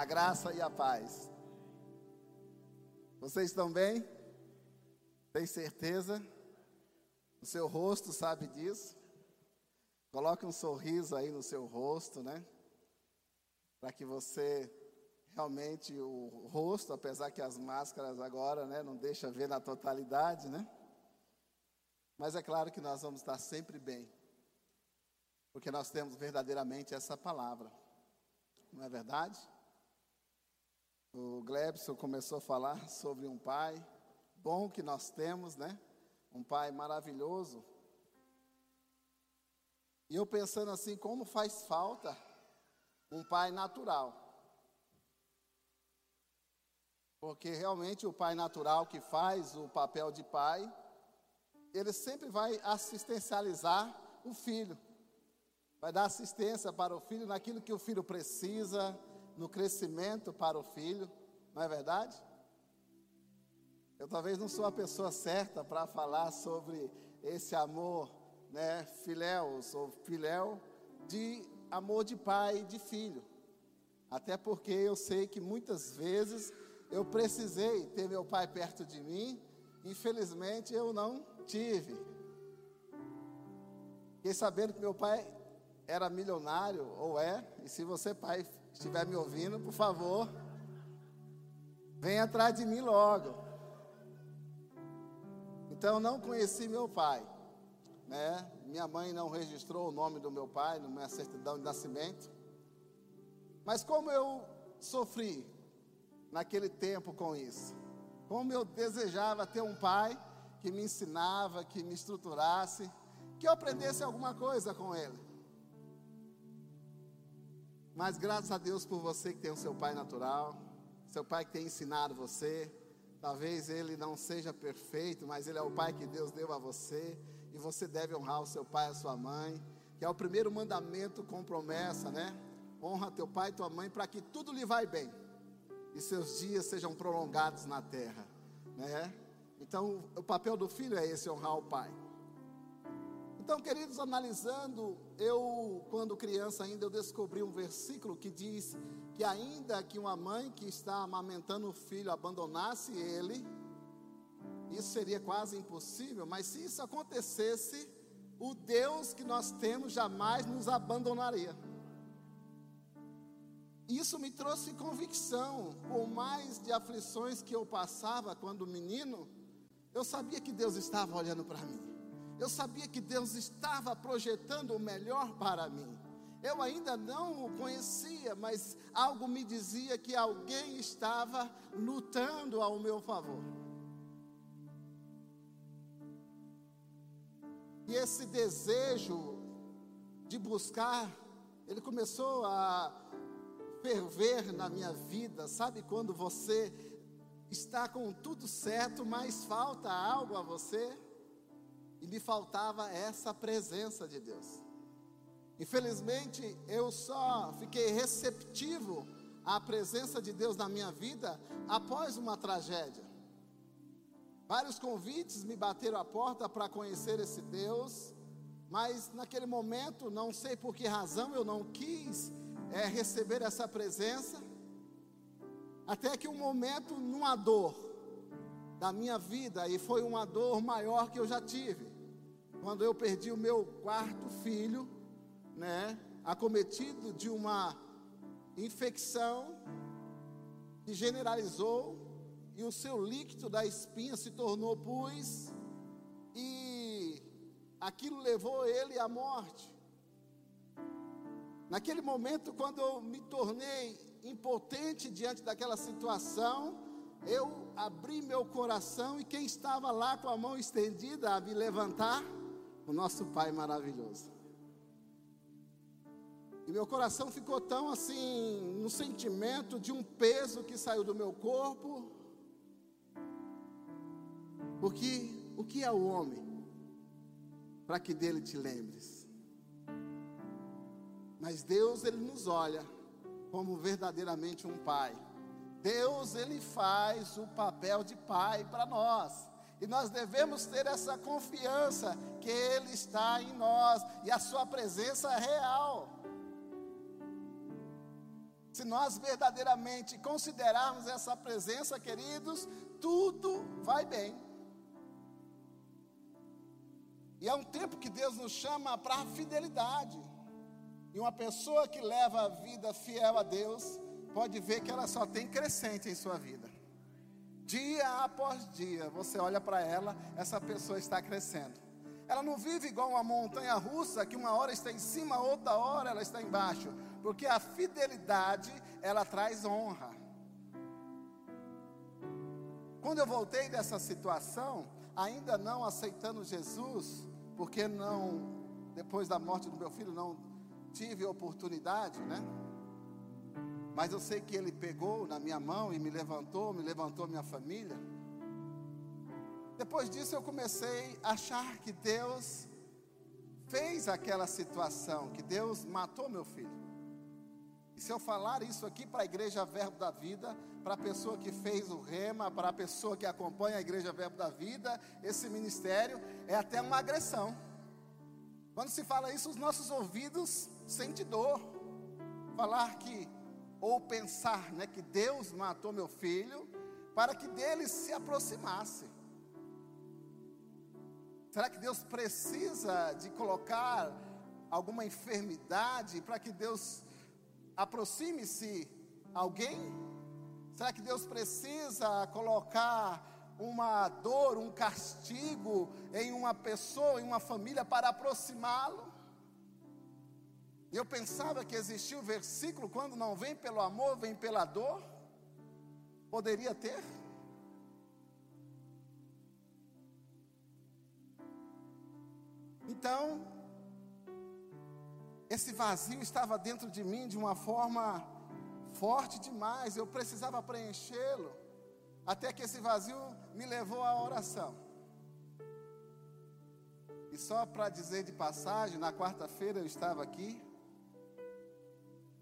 A graça e a paz. Vocês estão bem? Tem certeza? O seu rosto sabe disso? Coloque um sorriso aí no seu rosto, né? Para que você realmente o rosto, apesar que as máscaras agora, né, não deixa ver na totalidade, né? Mas é claro que nós vamos estar sempre bem. Porque nós temos verdadeiramente essa palavra. Não é verdade? O Glebson começou a falar sobre um pai bom que nós temos, né? Um pai maravilhoso. E eu pensando assim, como faz falta um pai natural. Porque realmente o pai natural que faz o papel de pai, ele sempre vai assistencializar o filho. Vai dar assistência para o filho naquilo que o filho precisa, no crescimento para o filho, não é verdade? Eu talvez não sou a pessoa certa para falar sobre esse amor, né, filéu, ou filéu, de amor de pai e de filho. Até porque eu sei que muitas vezes eu precisei ter meu pai perto de mim, infelizmente eu não tive. Fiquei sabendo que meu pai era milionário, ou é, e se você, pai, estiver me ouvindo, por favor, venha atrás de mim logo. Então, não conheci meu pai, né? Minha mãe não registrou o nome do meu pai na minha certidão de nascimento. Mas como eu sofri naquele tempo com isso? Como eu desejava ter um pai que me ensinava, que me estruturasse, que eu aprendesse alguma coisa com ele. Mas graças a Deus por você que tem o seu pai natural, seu pai que tem ensinado você. Talvez ele não seja perfeito, mas ele é o pai que Deus deu a você. E você deve honrar o seu pai e a sua mãe, que é o primeiro mandamento com promessa, né? Honra teu pai e tua mãe para que tudo lhe vai bem e seus dias sejam prolongados na terra, né? Então, o papel do filho é esse, honrar o pai. Então, queridos, analisando, eu, quando criança ainda, eu descobri um versículo que diz que ainda que uma mãe que está amamentando o filho abandonasse ele, isso seria quase impossível, mas se isso acontecesse, o Deus que nós temos jamais nos abandonaria. Isso me trouxe convicção, por mais de aflições que eu passava quando menino, eu sabia que Deus estava olhando para mim. Eu sabia que Deus estava projetando o melhor para mim. Eu ainda não o conhecia, mas algo me dizia que alguém estava lutando ao meu favor. E esse desejo de buscar, ele começou a ferver na minha vida. Sabe quando você está com tudo certo, mas falta algo a você? E me faltava essa presença de Deus. Infelizmente, eu só fiquei receptivo à presença de Deus na minha vida após uma tragédia. Vários convites me bateram a porta para conhecer esse Deus, mas naquele momento, não sei por que razão, eu não quis é, receber essa presença. Até que um momento, numa dor da minha vida, e foi uma dor maior que eu já tive, quando eu perdi o meu quarto filho, né, acometido de uma infecção que generalizou e o seu líquido da espinha se tornou pus e aquilo levou ele à morte. Naquele momento, quando eu me tornei impotente diante daquela situação, eu abri meu coração e quem estava lá com a mão estendida a me levantar o nosso Pai maravilhoso. E meu coração ficou tão assim, no sentimento de um peso que saiu do meu corpo. Porque o que é o homem? Para que dele te lembres. Mas Deus, ele nos olha como verdadeiramente um pai. Deus, ele faz o papel de pai para nós. E nós devemos ter essa confiança que Ele está em nós e a Sua presença é real. Se nós verdadeiramente considerarmos essa presença, queridos, tudo vai bem. E é um tempo que Deus nos chama para a fidelidade. E uma pessoa que leva a vida fiel a Deus, pode ver que ela só tem crescente em sua vida. Dia após dia, você olha para ela, essa pessoa está crescendo. Ela não vive igual uma montanha russa, que uma hora está em cima, outra hora ela está embaixo. Porque a fidelidade, ela traz honra. Quando eu voltei dessa situação, ainda não aceitando Jesus, porque não, depois da morte do meu filho, não tive oportunidade, né? Mas eu sei que Ele pegou na minha mão e me levantou, me levantou minha família. Depois disso eu comecei a achar que Deus fez aquela situação, que Deus matou meu filho. E se eu falar isso aqui para a igreja Verbo da Vida, para a pessoa que fez o rema, para a pessoa que acompanha a igreja Verbo da Vida, esse ministério é até uma agressão. Quando se fala isso, os nossos ouvidos sentem dor. Falar que ou pensar né, que Deus matou meu filho para que dele se aproximasse. Será que Deus precisa de colocar alguma enfermidade para que Deus aproxime-se alguém? Será que Deus precisa colocar uma dor, um castigo em uma pessoa, em uma família para aproximá-lo? Eu pensava que existia o versículo: quando não vem pelo amor, vem pela dor. Poderia ter? Então, esse vazio estava dentro de mim de uma forma forte demais, eu precisava preenchê-lo, até que esse vazio me levou à oração. E só para dizer de passagem, na quarta-feira eu estava aqui,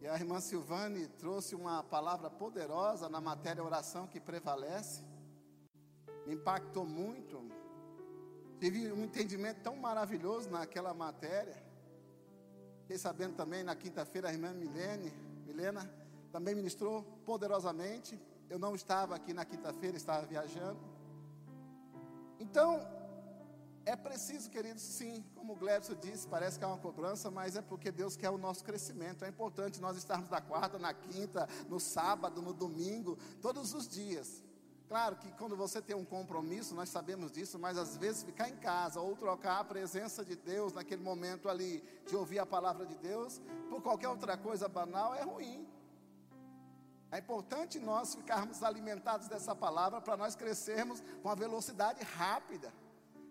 e a irmã Silvane trouxe uma palavra poderosa na matéria oração que prevalece. Me impactou muito. Tive um entendimento tão maravilhoso naquela matéria. Fiquei sabendo também na quinta-feira a irmã Milene, Milena também ministrou poderosamente. Eu não estava aqui na quinta-feira, estava viajando. Então, é preciso, queridos, sim, como o Glebson disse, parece que é uma cobrança, mas é porque Deus quer o nosso crescimento. É importante nós estarmos na quarta, na quinta, no sábado, no domingo, todos os dias. Claro que quando você tem um compromisso, nós sabemos disso, mas às vezes ficar em casa ou trocar a presença de Deus naquele momento ali, de ouvir a palavra de Deus, por qualquer outra coisa banal, é ruim. É importante nós ficarmos alimentados dessa palavra para nós crescermos com a velocidade rápida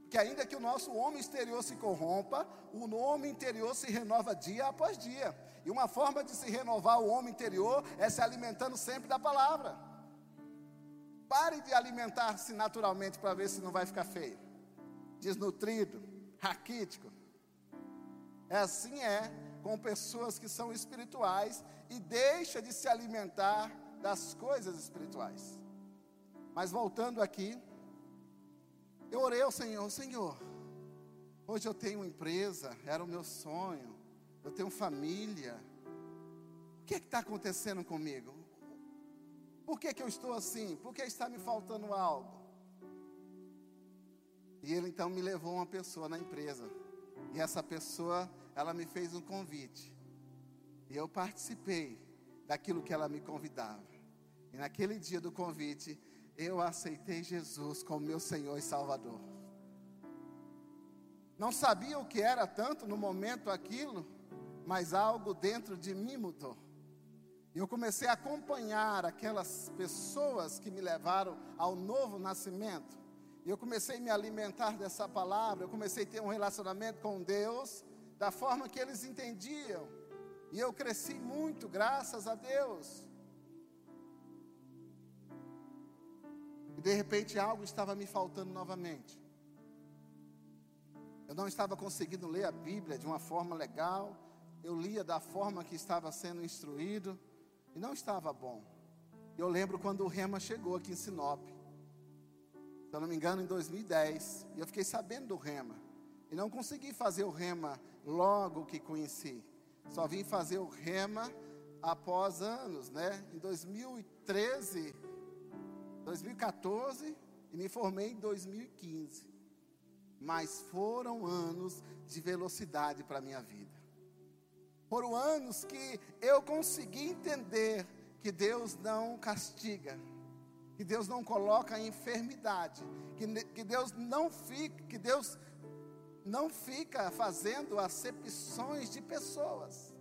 que ainda que o nosso homem exterior se corrompa, o homem interior se renova dia após dia. E uma forma de se renovar o homem interior é se alimentando sempre da palavra. Pare de alimentar-se naturalmente para ver se não vai ficar feio, desnutrido, raquítico. É assim é com pessoas que são espirituais e deixa de se alimentar das coisas espirituais. Mas voltando aqui, eu orei ao Senhor, Senhor, hoje eu tenho empresa, era o meu sonho, eu tenho família. O que é está acontecendo comigo? Por que, que eu estou assim? Por que está me faltando algo? E ele então me levou uma pessoa na empresa. E essa pessoa, ela me fez um convite. E eu participei daquilo que ela me convidava. E naquele dia do convite, eu aceitei Jesus como meu Senhor e Salvador. Não sabia o que era tanto no momento aquilo, mas algo dentro de mim mudou. E eu comecei a acompanhar aquelas pessoas que me levaram ao novo nascimento. E eu comecei a me alimentar dessa palavra, eu comecei a ter um relacionamento com Deus da forma que eles entendiam. E eu cresci muito, graças a Deus. E de repente algo estava me faltando novamente. Eu não estava conseguindo ler a Bíblia de uma forma legal. Eu lia da forma que estava sendo instruído e não estava bom. Eu lembro quando o Rema chegou aqui em Sinop. Se eu não me engano, em 2010. E eu fiquei sabendo do Rema. E não consegui fazer o Rema logo que conheci. Só vim fazer o Rema após anos, né? Em 2013, 2014 e me formei em 2015. Mas foram anos de velocidade para a minha vida. Foram anos que eu consegui entender que Deus não castiga, que Deus não coloca enfermidade, que, que Deus não fica, que Deus não fica fazendo acepções de pessoas.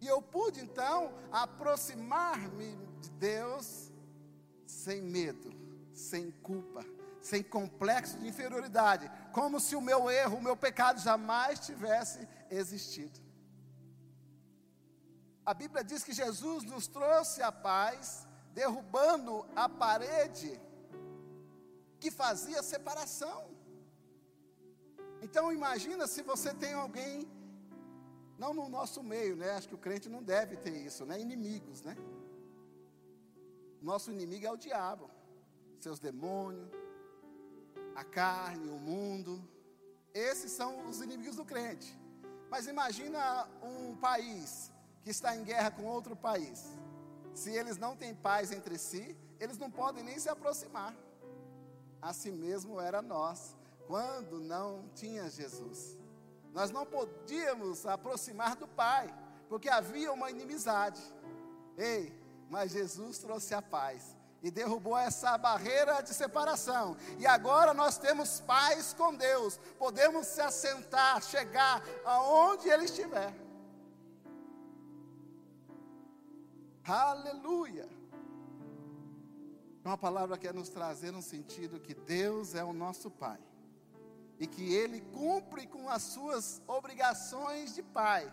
E eu pude então aproximar-me de Deus sem medo, sem culpa, sem complexo de inferioridade, como se o meu erro, o meu pecado jamais tivesse existido. A Bíblia diz que Jesus nos trouxe a paz, derrubando a parede que fazia separação. Então imagina se você tem alguém, não no nosso meio, né? Acho que o crente não deve ter isso, né? Inimigos, né? Nosso inimigo é o diabo, seus demônios, a carne, o mundo. Esses são os inimigos do crente. Mas imagina um país que está em guerra com outro país. Se eles não têm paz entre si, eles não podem nem se aproximar. Assim mesmo era nós, quando não tinha Jesus. Nós não podíamos aproximar do Pai, porque havia uma inimizade. Ei, mas Jesus trouxe a paz e derrubou essa barreira de separação. E agora nós temos paz com Deus. Podemos se assentar, chegar aonde Ele estiver. Aleluia. Uma palavra que quer nos trazer no sentido que Deus é o nosso Pai e que Ele cumpre com as suas obrigações de Pai,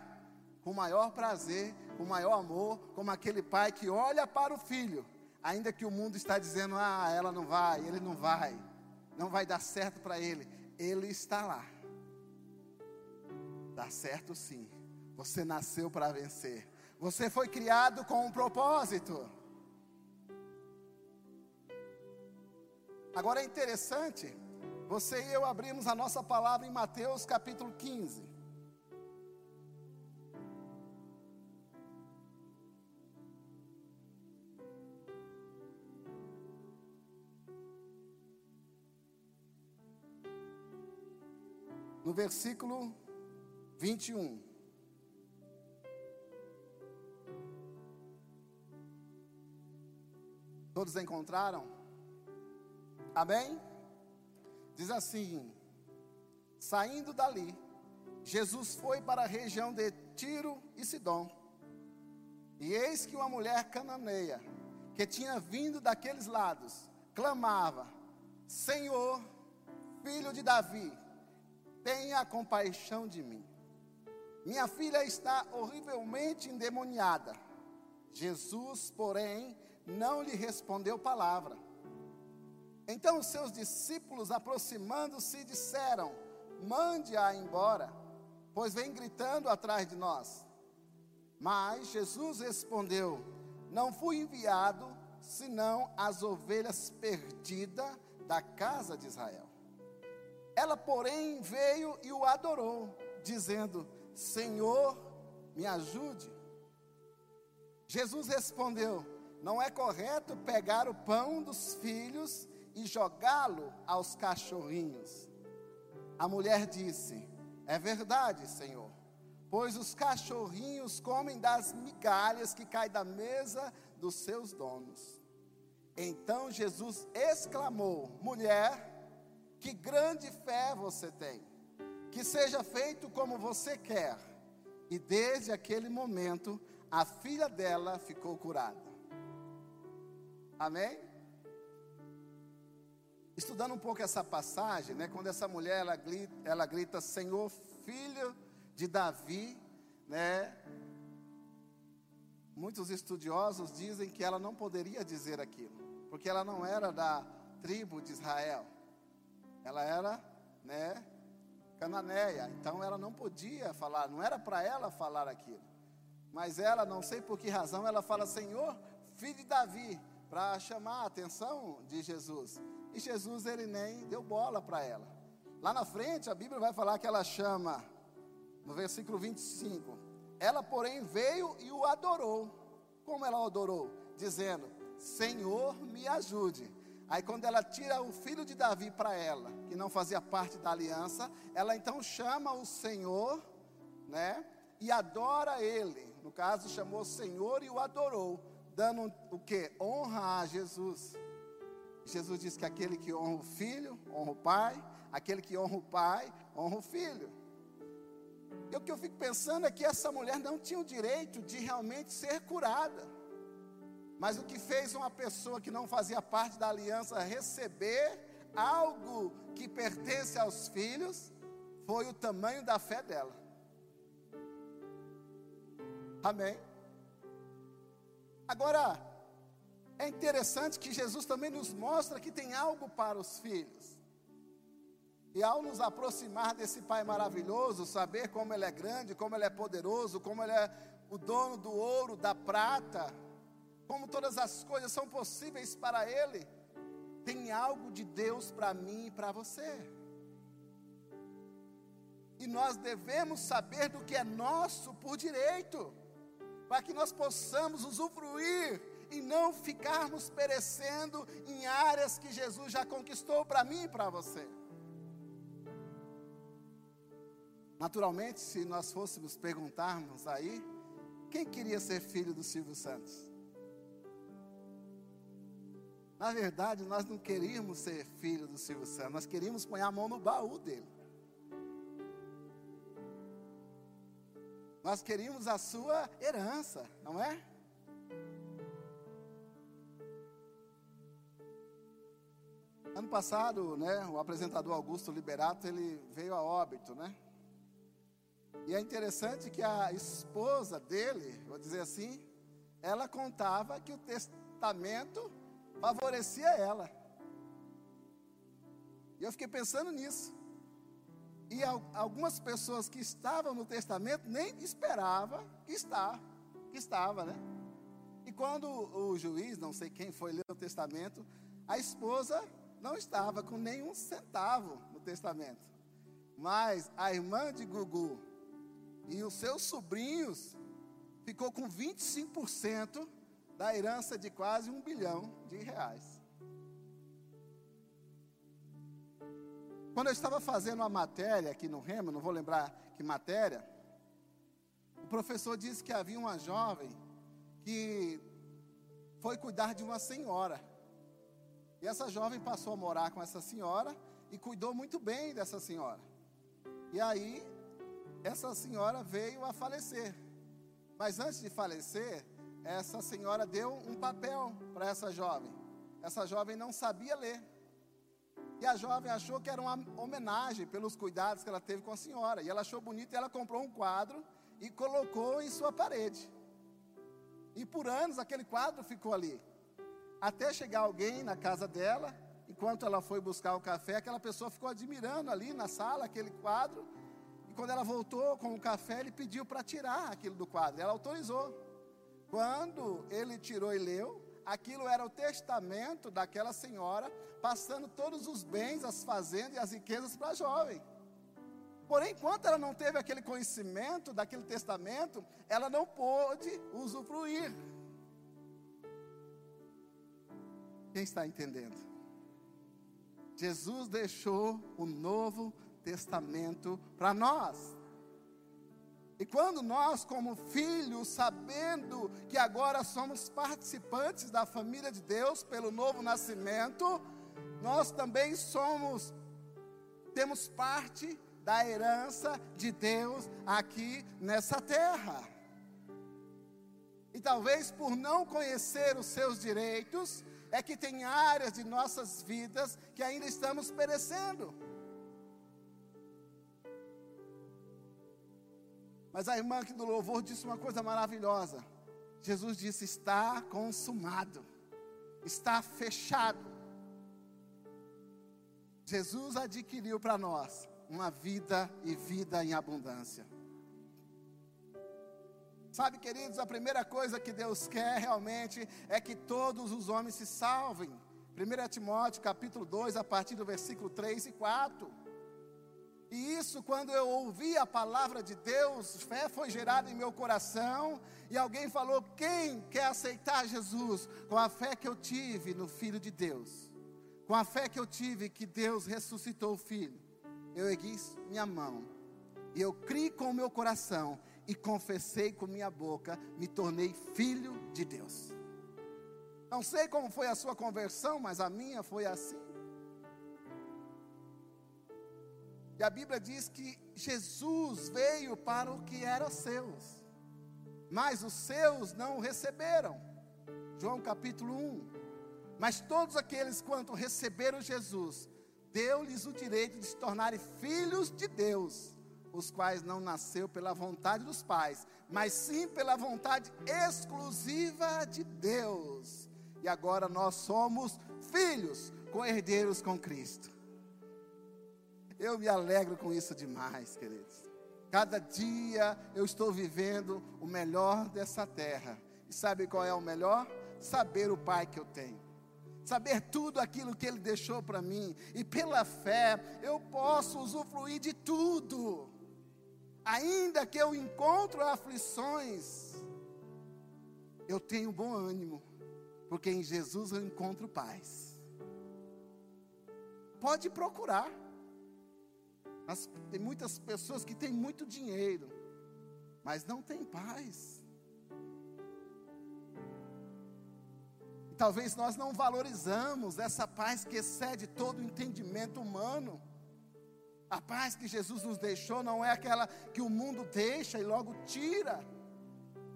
com maior prazer, com maior amor, como aquele pai que olha para o filho ainda que o mundo está dizendo, ah, ela não vai, ele não vai, não vai dar certo para ele, ele está lá. Dá certo sim. Você nasceu para vencer. Você foi criado com um propósito. Agora é interessante, você e eu abrimos a nossa palavra em Mateus capítulo 15. Versículo 21. Todos encontraram? Amém? Diz assim: Saindo dali, Jesus foi para a região de Tiro e Sidom. E eis que uma mulher cananeia, que tinha vindo daqueles lados, clamava: Senhor, filho de Davi, tenha compaixão de mim. Minha filha está horrivelmente endemoniada. Jesus, porém, não lhe respondeu palavra. Então seus discípulos, aproximando-se, disseram: Mande-a embora, pois vem gritando atrás de nós. Mas Jesus respondeu: Não fui enviado senão as ovelhas perdidas da casa de Israel. Ela, porém, veio e o adorou, dizendo: Senhor, me ajude. Jesus respondeu: Não é correto pegar o pão dos filhos e jogá-lo aos cachorrinhos. A mulher disse: É verdade, Senhor, pois os cachorrinhos comem das migalhas que caem da mesa dos seus donos. Então Jesus exclamou: Mulher, que grande fé você tem. Que seja feito como você quer. E desde aquele momento, a filha dela ficou curada. Amém? Estudando um pouco essa passagem, né, quando essa mulher ela grita, ela grita Senhor, filho de Davi, né? Muitos estudiosos dizem que ela não poderia dizer aquilo, porque ela não era da tribo de Israel. Ela era, né, cananeia, então ela não podia falar, não era para ela falar aquilo. Mas ela, não sei por que razão, ela fala: Senhor, filho de Davi, para chamar a atenção de Jesus. E Jesus, ele nem deu bola para ela. Lá na frente, a Bíblia vai falar que ela chama, no versículo 25: Ela, porém, veio e o adorou. Como ela o adorou? Dizendo: Senhor, me ajude. Aí, quando ela tira o filho de Davi para ela, que não fazia parte da aliança, ela então chama o Senhor, né? E adora ele. No caso, chamou o Senhor e o adorou, dando o que? Honra a Jesus. Jesus diz que aquele que honra o filho, honra o pai, aquele que honra o pai, honra o filho. E o que eu fico pensando é que essa mulher não tinha o direito de realmente ser curada. Mas o que fez uma pessoa que não fazia parte da aliança receber algo que pertence aos filhos foi o tamanho da fé dela. Amém. Agora, é interessante que Jesus também nos mostra que tem algo para os filhos. E ao nos aproximar desse Pai maravilhoso, saber como Ele é grande, como Ele é poderoso, como Ele é o dono do ouro, da prata, como todas as coisas são possíveis para Ele, tem algo de Deus para mim e para você. E nós devemos saber do que é nosso por direito, para que nós possamos usufruir e não ficarmos perecendo em áreas que Jesus já conquistou para mim e para você. Naturalmente, se nós fôssemos perguntarmos aí, quem queria ser filho do Silvio Santos? Na verdade, nós não queríamos ser filho do Silvio Santos, nós queríamos pôr a mão no baú dele. Nós queríamos a sua herança, não é? Ano passado, né, o apresentador Augusto Liberato, ele veio a óbito, né? E é interessante que a esposa dele, vou dizer assim, ela contava que o testamento favorecia ela. E eu fiquei pensando nisso. E algumas pessoas que estavam no testamento nem esperavam que está, que estava, né? E quando o juiz, não sei quem foi ler o testamento, a esposa não estava com nenhum centavo no testamento. Mas a irmã de Gugu e os seus sobrinhos ficou com 25% da herança de quase um bilhão de reais. Quando eu estava fazendo uma matéria aqui no Remo, não vou lembrar que matéria, o professor disse que havia uma jovem que foi cuidar de uma senhora. E essa jovem passou a morar com essa senhora e cuidou muito bem dessa senhora. E aí essa senhora veio a falecer. Mas antes de falecer, essa senhora deu um papel para essa jovem. Essa jovem não sabia ler. E a jovem achou que era uma homenagem pelos cuidados que ela teve com a senhora. E ela achou bonito e ela comprou um quadro e colocou em sua parede. E por anos aquele quadro ficou ali. Até chegar alguém na casa dela, enquanto ela foi buscar o café, aquela pessoa ficou admirando ali na sala aquele quadro quando ela voltou com o café, ele pediu para tirar aquilo do quadro. Ela autorizou. Quando ele tirou e leu, aquilo era o testamento daquela senhora, passando todos os bens, as fazendas e as riquezas para a jovem. Porém, enquanto ela não teve aquele conhecimento daquele testamento, ela não pôde usufruir. Quem está entendendo? Jesus deixou o novo Testamento para nós. E quando nós, como filhos, sabendo que agora somos participantes da família de Deus pelo novo nascimento, nós também somos, temos parte da herança de Deus aqui nessa terra. E talvez por não conhecer os seus direitos, é que tem áreas de nossas vidas que ainda estamos perecendo. Mas a irmã aqui do louvor disse uma coisa maravilhosa. Jesus disse: está consumado, está fechado. Jesus adquiriu para nós uma vida e vida em abundância. Sabe, queridos, a primeira coisa que Deus quer realmente é que todos os homens se salvem. 1 Timóteo capítulo 2, a partir do versículo 3 e 4. E isso, quando eu ouvi a palavra de Deus, fé foi gerada em meu coração, e alguém falou: quem quer aceitar Jesus? Com a fé que eu tive no Filho de Deus, com a fé que eu tive que Deus ressuscitou o Filho, eu ergui minha mão, e eu criei com o meu coração, e confessei com minha boca, me tornei filho de Deus. Não sei como foi a sua conversão, mas a minha foi assim. E a Bíblia diz que Jesus veio para o que era seus, mas os seus não o receberam. João capítulo 1. Mas todos aqueles quanto receberam Jesus, deu-lhes o direito de se tornarem filhos de Deus, os quais não nasceu pela vontade dos pais, mas sim pela vontade exclusiva de Deus. E agora nós somos filhos, co-herdeiros com Cristo. Eu me alegro com isso demais, queridos. Cada dia eu estou vivendo o melhor dessa terra. E sabe qual é o melhor? Saber o Pai que eu tenho. Saber tudo aquilo que Ele deixou para mim. E pela fé eu posso usufruir de tudo. Ainda que eu encontro aflições, eu tenho bom ânimo. Porque em Jesus eu encontro paz. Pode procurar. Mas tem muitas pessoas que têm muito dinheiro, mas não têm paz. E talvez nós não valorizamos essa paz que excede todo o entendimento humano. A paz que Jesus nos deixou não é aquela que o mundo deixa e logo tira.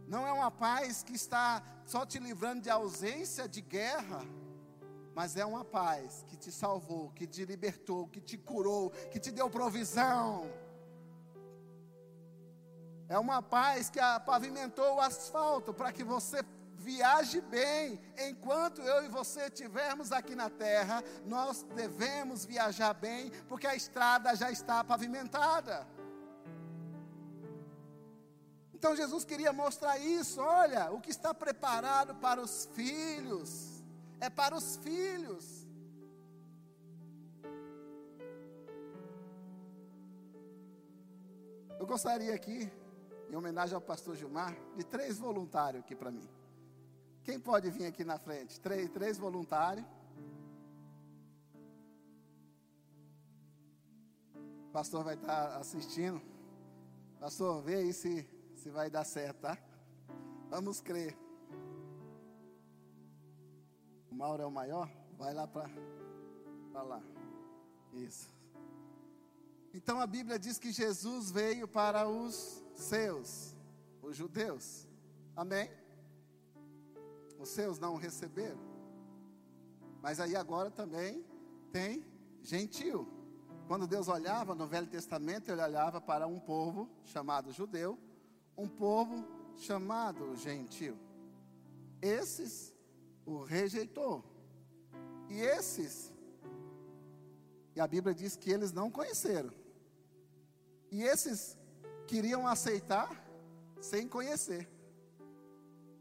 Não é uma paz que está só te livrando de ausência de guerra mas é uma paz que te salvou, que te libertou, que te curou, que te deu provisão. É uma paz que pavimentou o asfalto para que você viaje bem. Enquanto eu e você estivermos aqui na terra, nós devemos viajar bem, porque a estrada já está pavimentada. Então Jesus queria mostrar isso. Olha, o que está preparado para os filhos é para os filhos. Eu gostaria aqui, em homenagem ao pastor Gilmar, de três voluntários aqui para mim. Quem pode vir aqui na frente? Três, três voluntários. O pastor vai estar assistindo. Pastor, vê aí se, se vai dar certo, tá? Vamos crer. O Mauro é o maior? Vai lá para lá. Isso. Então a Bíblia diz que Jesus veio para os seus, os judeus. Amém? Os seus não o receberam. Mas aí agora também tem gentil. Quando Deus olhava no Velho Testamento, ele olhava para um povo chamado judeu, um povo chamado gentil. Esses o rejeitou. E esses, e a Bíblia diz que eles não conheceram. E esses queriam aceitar sem conhecer.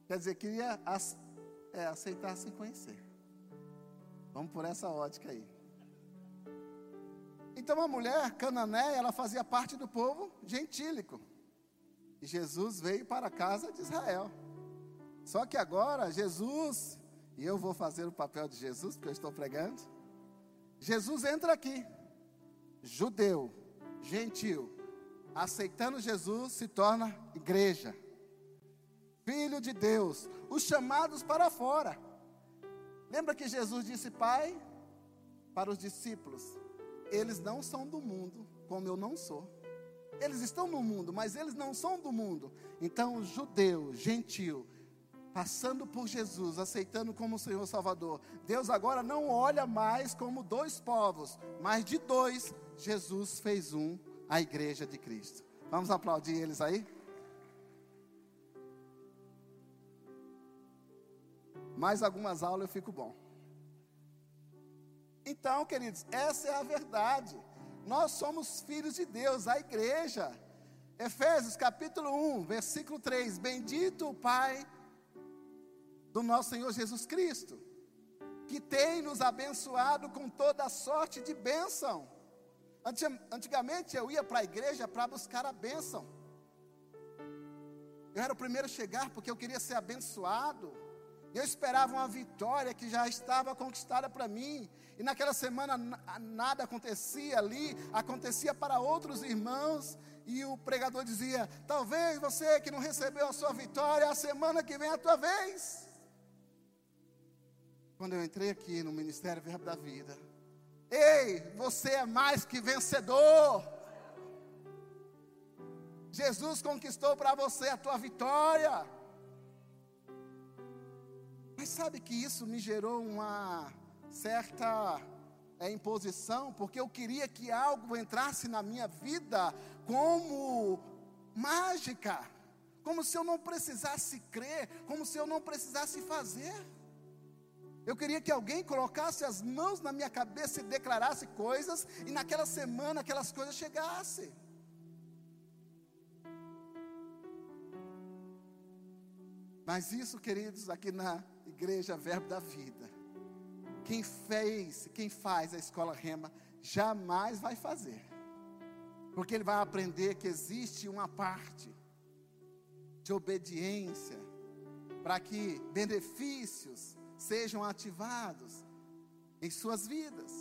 Quer dizer, queria é, aceitar sem conhecer. Vamos por essa ótica aí. Então a mulher cananeia, ela fazia parte do povo gentílico. E Jesus veio para a casa de Israel. Só que agora Jesus e eu vou fazer o papel de Jesus, porque eu estou pregando. Jesus entra aqui, judeu, gentil, aceitando Jesus, se torna igreja, filho de Deus, os chamados para fora. Lembra que Jesus disse, Pai, para os discípulos: eles não são do mundo, como eu não sou. Eles estão no mundo, mas eles não são do mundo. Então, judeu, gentil, passando por Jesus, aceitando como Senhor Salvador, Deus agora não olha mais como dois povos, mas de dois, Jesus fez um, a igreja de Cristo. Vamos aplaudir eles aí? Mais algumas aulas eu fico bom. Então, queridos, essa é a verdade. Nós somos filhos de Deus, a igreja. Efésios capítulo 1, versículo 3: Bendito o Pai do nosso Senhor Jesus Cristo, que tem nos abençoado com toda sorte de bênção, Antigamente eu ia para a igreja para buscar a bênção. Eu era o primeiro a chegar porque eu queria ser abençoado. Eu esperava uma vitória que já estava conquistada para mim. E naquela semana nada acontecia ali, acontecia para outros irmãos. E o pregador dizia: Talvez você que não recebeu a sua vitória, a semana que vem é a tua vez. Quando eu entrei aqui no Ministério Verbo da Vida, ei, você é mais que vencedor. Jesus conquistou para você a tua vitória. Mas sabe que isso me gerou uma certa é, imposição, porque eu queria que algo entrasse na minha vida como mágica, como se eu não precisasse crer, como se eu não precisasse fazer. Eu queria que alguém colocasse as mãos na minha cabeça e declarasse coisas, e naquela semana aquelas coisas chegassem. Mas isso, queridos, aqui na igreja Verbo da Vida, quem fez, quem faz a escola rema, jamais vai fazer. Porque ele vai aprender que existe uma parte de obediência para que benefícios sejam ativados em suas vidas.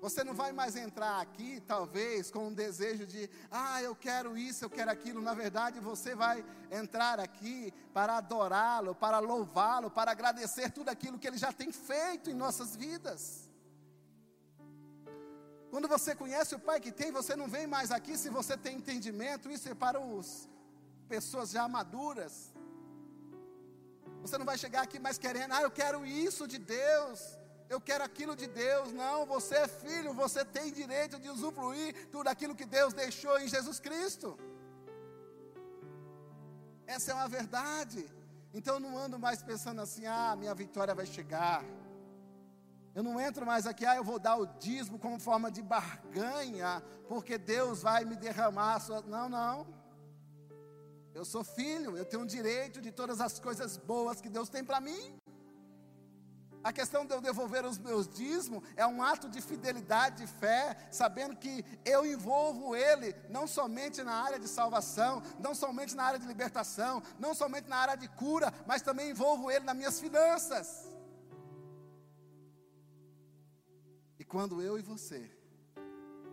Você não vai mais entrar aqui, talvez, com um desejo de, ah, eu quero isso, eu quero aquilo. Na verdade, você vai entrar aqui para adorá-lo, para louvá-lo, para agradecer tudo aquilo que ele já tem feito em nossas vidas. Quando você conhece o Pai que tem, você não vem mais aqui se você tem entendimento. Isso é para os pessoas já maduras. Você não vai chegar aqui mais querendo, ah, eu quero isso de Deus eu quero aquilo de Deus. Não, você é filho, você tem direito de usufruir tudo aquilo que Deus deixou em Jesus Cristo. Essa é uma verdade. Então eu não ando mais pensando assim, ah, minha vitória vai chegar. Eu não entro mais aqui, ah, eu vou dar o dízimo como forma de barganha, porque Deus vai me derramar. Sua... Não, não. Eu sou filho, eu tenho direito de todas as coisas boas que Deus tem para mim. A questão de eu devolver os meus dízimos é um ato de fidelidade, de fé, sabendo que eu envolvo Ele não somente na área de salvação, não somente na área de libertação, não somente na área de cura, mas também envolvo Ele nas minhas finanças. E quando eu e você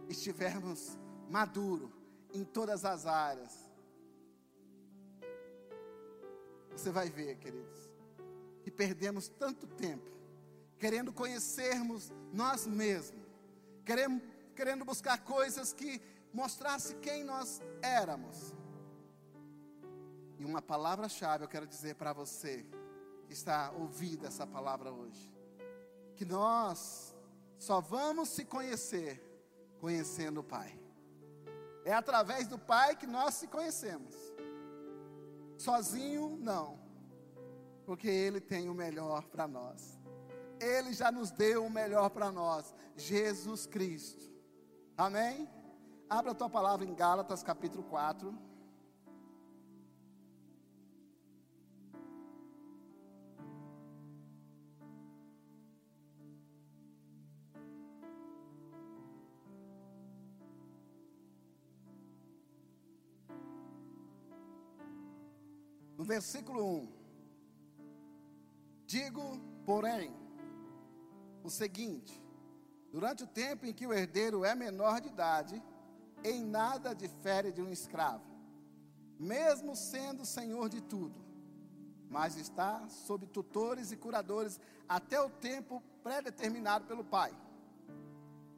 estivermos maduro em todas as áreas, você vai ver, queridos, que perdemos tanto tempo querendo conhecermos nós mesmos, querendo, querendo buscar coisas que mostrasse quem nós éramos. E uma palavra-chave eu quero dizer para você que está ouvindo essa palavra hoje, que nós só vamos se conhecer conhecendo o Pai. É através do Pai que nós se conhecemos. Sozinho, não, porque Ele tem o melhor para nós. Ele já nos deu o melhor para nós, Jesus Cristo. Amém? Abra a tua palavra em Gálatas capítulo 4. Versículo 1: Digo, porém, o seguinte: durante o tempo em que o herdeiro é menor de idade, em nada difere de um escravo, mesmo sendo senhor de tudo, mas está sob tutores e curadores até o tempo pré-determinado pelo pai.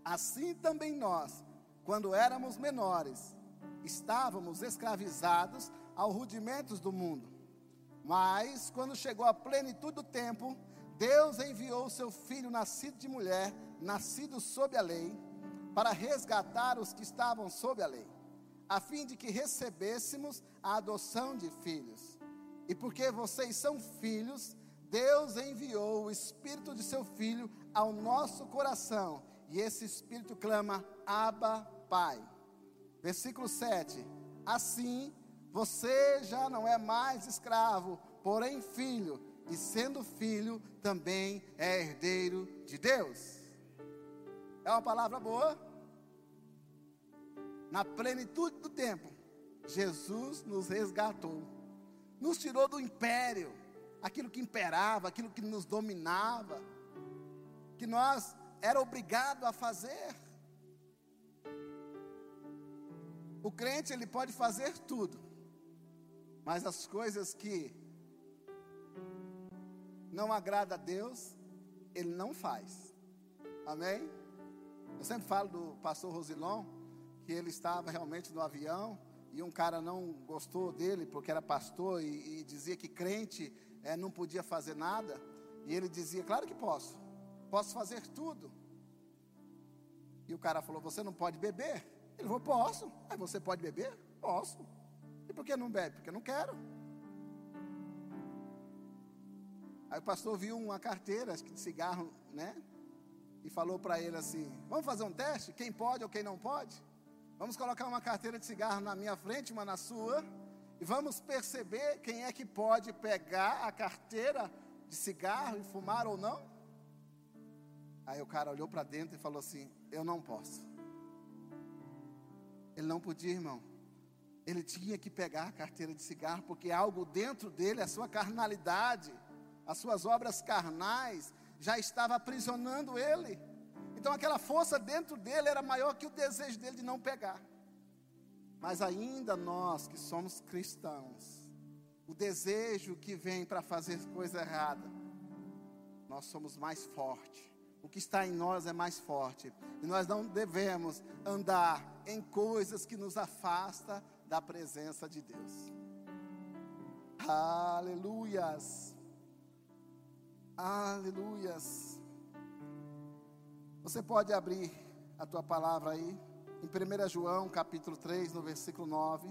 Assim também nós, quando éramos menores, estávamos escravizados aos rudimentos do mundo. Mas, quando chegou a plenitude do tempo, Deus enviou o seu filho nascido de mulher, nascido sob a lei, para resgatar os que estavam sob a lei, a fim de que recebêssemos a adoção de filhos. E porque vocês são filhos, Deus enviou o espírito de seu filho ao nosso coração, e esse espírito clama: Abba, Pai. Versículo 7. Assim, você já não é mais escravo, porém filho e sendo filho, também é herdeiro de Deus. É uma palavra boa? na plenitude do tempo, Jesus nos resgatou, nos tirou do império, aquilo que imperava, aquilo que nos dominava, que nós era obrigado a fazer. O crente ele pode fazer tudo, mas as coisas que não agrada a Deus, ele não faz. Amém? Eu sempre falo do pastor Rosilon, que ele estava realmente no avião e um cara não gostou dele porque era pastor e, e dizia que crente é, não podia fazer nada. E ele dizia: Claro que posso, posso fazer tudo. E o cara falou: Você não pode beber? Ele falou: Posso. Aí você pode beber? Posso. Por que não bebe? Porque não quero. Aí o pastor viu uma carteira, acho que de cigarro, né? E falou para ele assim: Vamos fazer um teste? Quem pode ou quem não pode? Vamos colocar uma carteira de cigarro na minha frente, uma na sua, e vamos perceber quem é que pode pegar a carteira de cigarro e fumar ou não? Aí o cara olhou para dentro e falou assim: Eu não posso. Ele não podia, irmão. Ele tinha que pegar a carteira de cigarro, porque algo dentro dele, a sua carnalidade, as suas obras carnais, já estava aprisionando ele. Então aquela força dentro dele era maior que o desejo dele de não pegar. Mas ainda nós que somos cristãos, o desejo que vem para fazer coisa errada, nós somos mais fortes. O que está em nós é mais forte. E nós não devemos andar em coisas que nos afasta da presença de Deus. Aleluias. Aleluias. Você pode abrir a tua palavra aí, em 1 João capítulo 3, no versículo 9.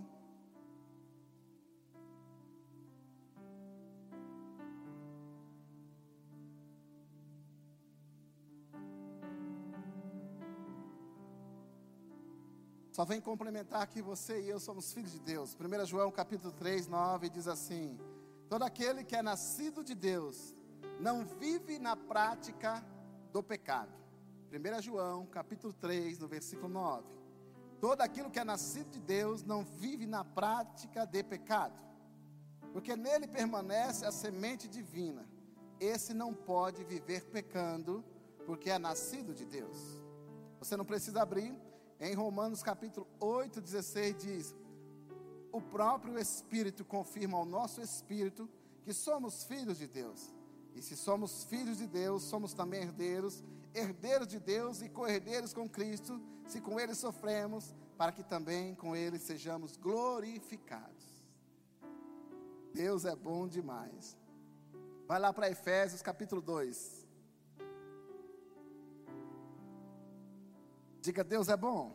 Só vem complementar que você e eu somos filhos de Deus. 1 João capítulo 3, 9 diz assim: Todo aquele que é nascido de Deus não vive na prática do pecado. 1 João, capítulo 3, no versículo 9. Todo aquilo que é nascido de Deus não vive na prática de pecado, porque nele permanece a semente divina. Esse não pode viver pecando, porque é nascido de Deus. Você não precisa abrir, em Romanos capítulo 8, 16 diz: O próprio Espírito confirma ao nosso espírito que somos filhos de Deus. E se somos filhos de Deus, somos também herdeiros, herdeiros de Deus e co-herdeiros com Cristo, se com Ele sofremos, para que também com Ele sejamos glorificados. Deus é bom demais. Vai lá para Efésios capítulo 2. Diga, Deus é bom.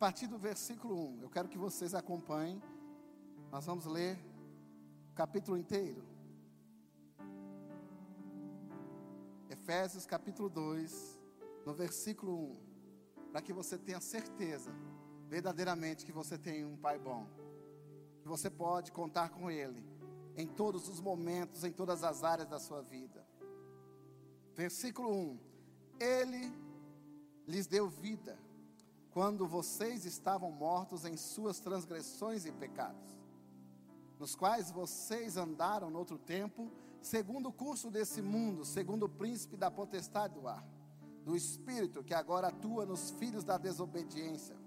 partir do versículo 1, eu quero que vocês acompanhem. Nós vamos ler o capítulo inteiro. Efésios capítulo 2, no versículo 1, para que você tenha certeza, verdadeiramente, que você tem um Pai bom, que você pode contar com Ele em todos os momentos, em todas as áreas da sua vida. Versículo 1: Ele lhes deu vida quando vocês estavam mortos em suas transgressões e pecados, nos quais vocês andaram no outro tempo, segundo o curso desse mundo, segundo o príncipe da potestade do ar, do espírito que agora atua nos filhos da desobediência.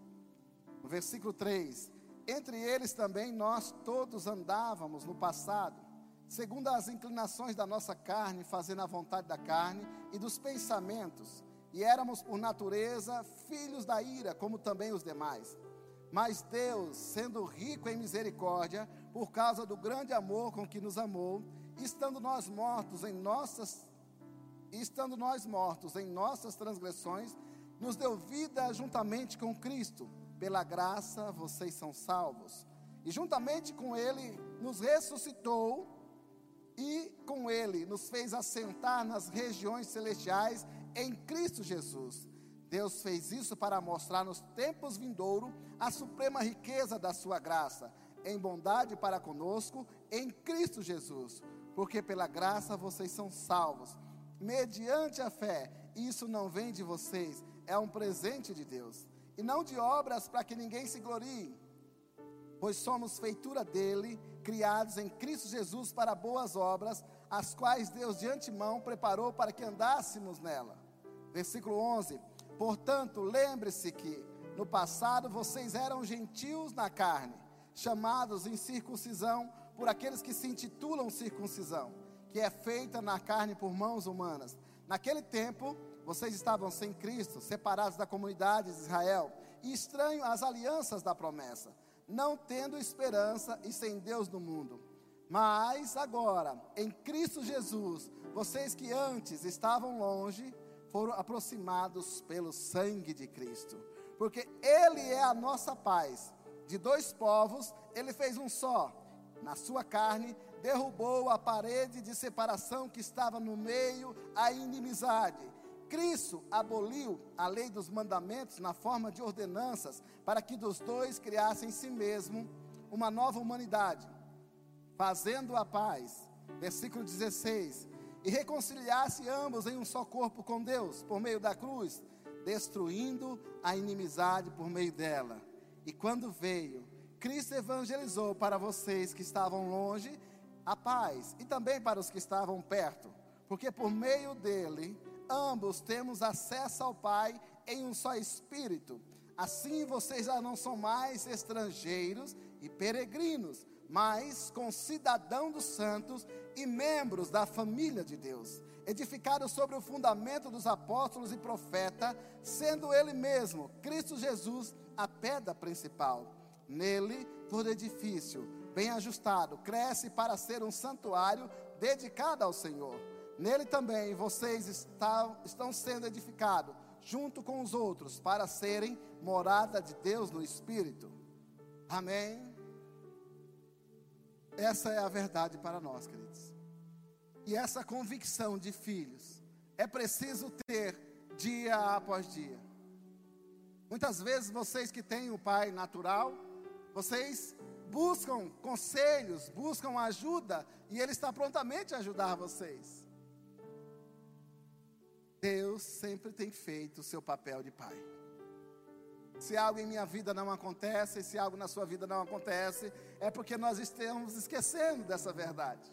Versículo 3: Entre eles também nós todos andávamos no passado, segundo as inclinações da nossa carne, fazendo a vontade da carne e dos pensamentos e éramos por natureza filhos da ira, como também os demais. Mas Deus, sendo rico em misericórdia, por causa do grande amor com que nos amou, estando nós mortos em nossas estando nós mortos em nossas transgressões, nos deu vida juntamente com Cristo. Pela graça vocês são salvos. E juntamente com ele nos ressuscitou e com ele nos fez assentar nas regiões celestiais em Cristo Jesus. Deus fez isso para mostrar nos tempos vindouros a suprema riqueza da sua graça em bondade para conosco em Cristo Jesus, porque pela graça vocês são salvos, mediante a fé. Isso não vem de vocês, é um presente de Deus, e não de obras para que ninguém se glorie, pois somos feitura dele, criados em Cristo Jesus para boas obras, as quais Deus de antemão preparou para que andássemos nela. Versículo 11: Portanto, lembre-se que no passado vocês eram gentios na carne, chamados em circuncisão por aqueles que se intitulam circuncisão, que é feita na carne por mãos humanas. Naquele tempo, vocês estavam sem Cristo, separados da comunidade de Israel e estranhos às alianças da promessa, não tendo esperança e sem Deus no mundo. Mas agora, em Cristo Jesus, vocês que antes estavam longe, foram aproximados pelo sangue de Cristo, porque Ele é a nossa paz. De dois povos, Ele fez um só. Na sua carne, derrubou a parede de separação que estava no meio, a inimizade. Cristo aboliu a lei dos mandamentos na forma de ordenanças, para que dos dois criassem em si mesmo uma nova humanidade, fazendo a paz. Versículo 16 e reconciliasse ambos em um só corpo com Deus, por meio da cruz, destruindo a inimizade por meio dela. E quando veio, Cristo evangelizou para vocês que estavam longe a paz, e também para os que estavam perto, porque por meio dele, ambos temos acesso ao Pai em um só espírito. Assim vocês já não são mais estrangeiros e peregrinos, mas concidadão dos santos e membros da família de Deus, edificados sobre o fundamento dos apóstolos e profeta, sendo ele mesmo, Cristo Jesus, a pedra principal. Nele, todo edifício, bem ajustado, cresce para ser um santuário dedicado ao Senhor. Nele também vocês estão, sendo edificados, junto com os outros, para serem morada de Deus no Espírito. Amém. Essa é a verdade para nós, queridos. E essa convicção de filhos é preciso ter dia após dia. Muitas vezes vocês que têm o pai natural, vocês buscam conselhos, buscam ajuda, e ele está prontamente a ajudar vocês. Deus sempre tem feito o seu papel de pai. Se algo em minha vida não acontece, se algo na sua vida não acontece, é porque nós estamos esquecendo dessa verdade.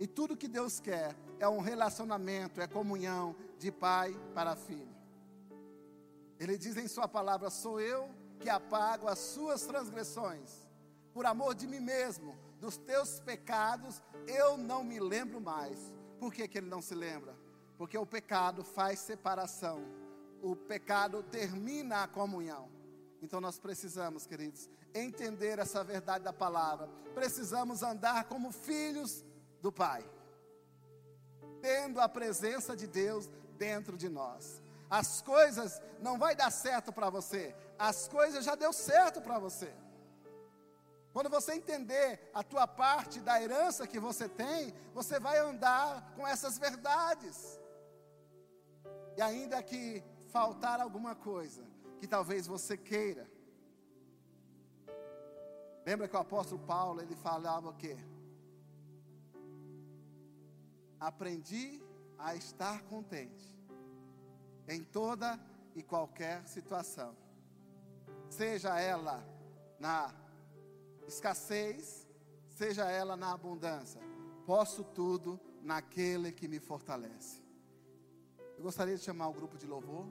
E tudo que Deus quer é um relacionamento, é comunhão de pai para filho. Ele diz em Sua palavra: Sou eu que apago as suas transgressões, por amor de mim mesmo, dos teus pecados, eu não me lembro mais. Por que, que ele não se lembra? Porque o pecado faz separação o pecado termina a comunhão. Então nós precisamos, queridos, entender essa verdade da palavra. Precisamos andar como filhos do Pai, tendo a presença de Deus dentro de nós. As coisas não vai dar certo para você, as coisas já deu certo para você. Quando você entender a tua parte da herança que você tem, você vai andar com essas verdades. E ainda que faltar alguma coisa que talvez você queira. Lembra que o apóstolo Paulo ele falava o quê? Aprendi a estar contente em toda e qualquer situação, seja ela na escassez, seja ela na abundância. Posso tudo naquele que me fortalece. Eu gostaria de chamar o grupo de louvor.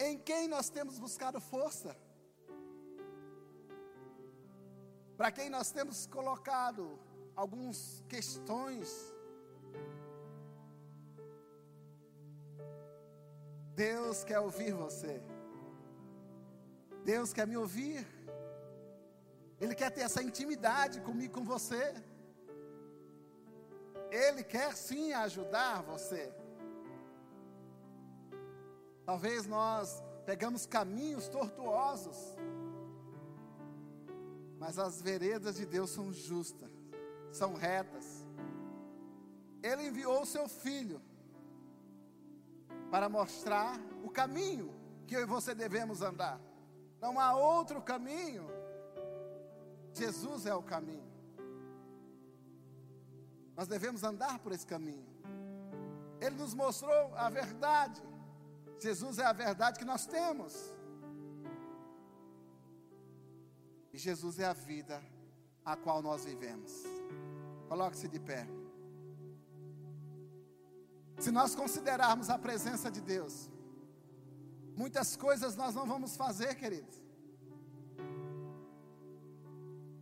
Em quem nós temos buscado força? Para quem nós temos colocado algumas questões. Deus quer ouvir você. Deus quer me ouvir. Ele quer ter essa intimidade comigo, com você. Ele quer sim ajudar você. Talvez nós pegamos caminhos tortuosos, mas as veredas de Deus são justas, são retas. Ele enviou o seu filho para mostrar o caminho que eu e você devemos andar. Não há outro caminho. Jesus é o caminho. Nós devemos andar por esse caminho. Ele nos mostrou a verdade. Jesus é a verdade que nós temos. E Jesus é a vida a qual nós vivemos. Coloque-se de pé. Se nós considerarmos a presença de Deus, muitas coisas nós não vamos fazer, queridos.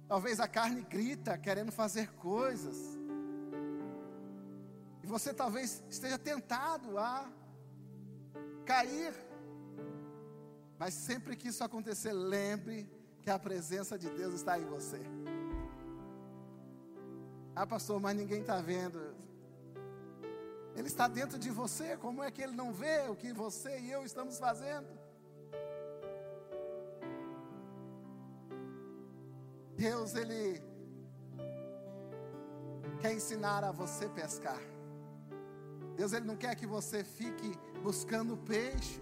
Talvez a carne grita querendo fazer coisas. E você talvez esteja tentado a cair. Mas sempre que isso acontecer, lembre que a presença de Deus está em você. Ah, pastor, mas ninguém está vendo. Ele está dentro de você, como é que ele não vê o que você e eu estamos fazendo? Deus, Ele quer ensinar a você pescar. Deus, Ele não quer que você fique buscando peixe.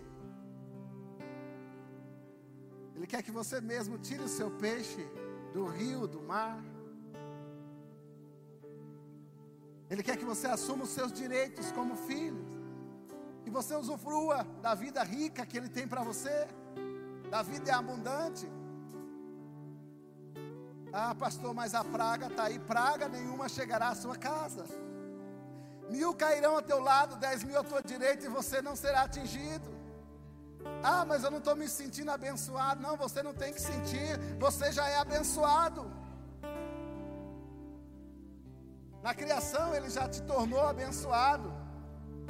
Ele quer que você mesmo tire o seu peixe do rio, do mar. Ele quer que você assuma os seus direitos como filho. Que você usufrua da vida rica que Ele tem para você. Da vida é abundante. Ah, pastor, mas a praga está aí. Praga nenhuma chegará à sua casa. Mil cairão ao teu lado, dez mil à tua direita, e você não será atingido. Ah, mas eu não estou me sentindo abençoado. Não, você não tem que sentir, você já é abençoado. Na criação ele já te tornou abençoado.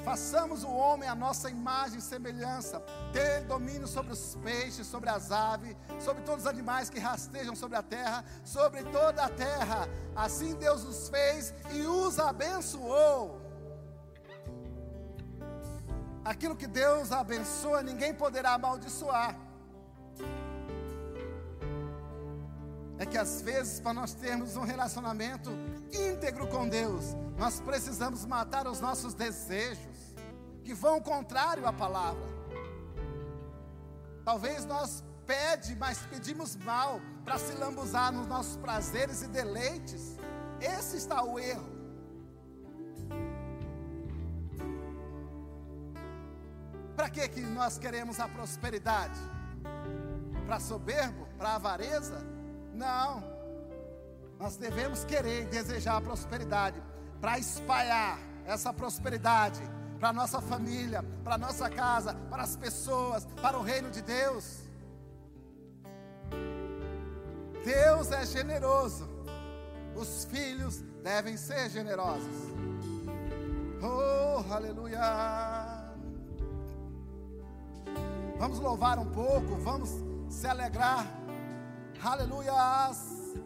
Façamos o homem a nossa imagem e semelhança, ter domínio sobre os peixes, sobre as aves, sobre todos os animais que rastejam sobre a terra, sobre toda a terra. Assim Deus os fez e os abençoou. Aquilo que Deus abençoa, ninguém poderá amaldiçoar. é que às vezes, para nós termos um relacionamento íntegro com Deus, nós precisamos matar os nossos desejos, que vão contrário à palavra. Talvez nós pede, mas pedimos mal para se lambuzar nos nossos prazeres e deleites. Esse está o erro. Para que que nós queremos a prosperidade? Para soberbo, para avareza? Não. Nós devemos querer e desejar a prosperidade para espalhar essa prosperidade para nossa família, para nossa casa, para as pessoas, para o reino de Deus. Deus é generoso. Os filhos devem ser generosos. Oh, aleluia. Vamos louvar um pouco, vamos se alegrar Aleluia!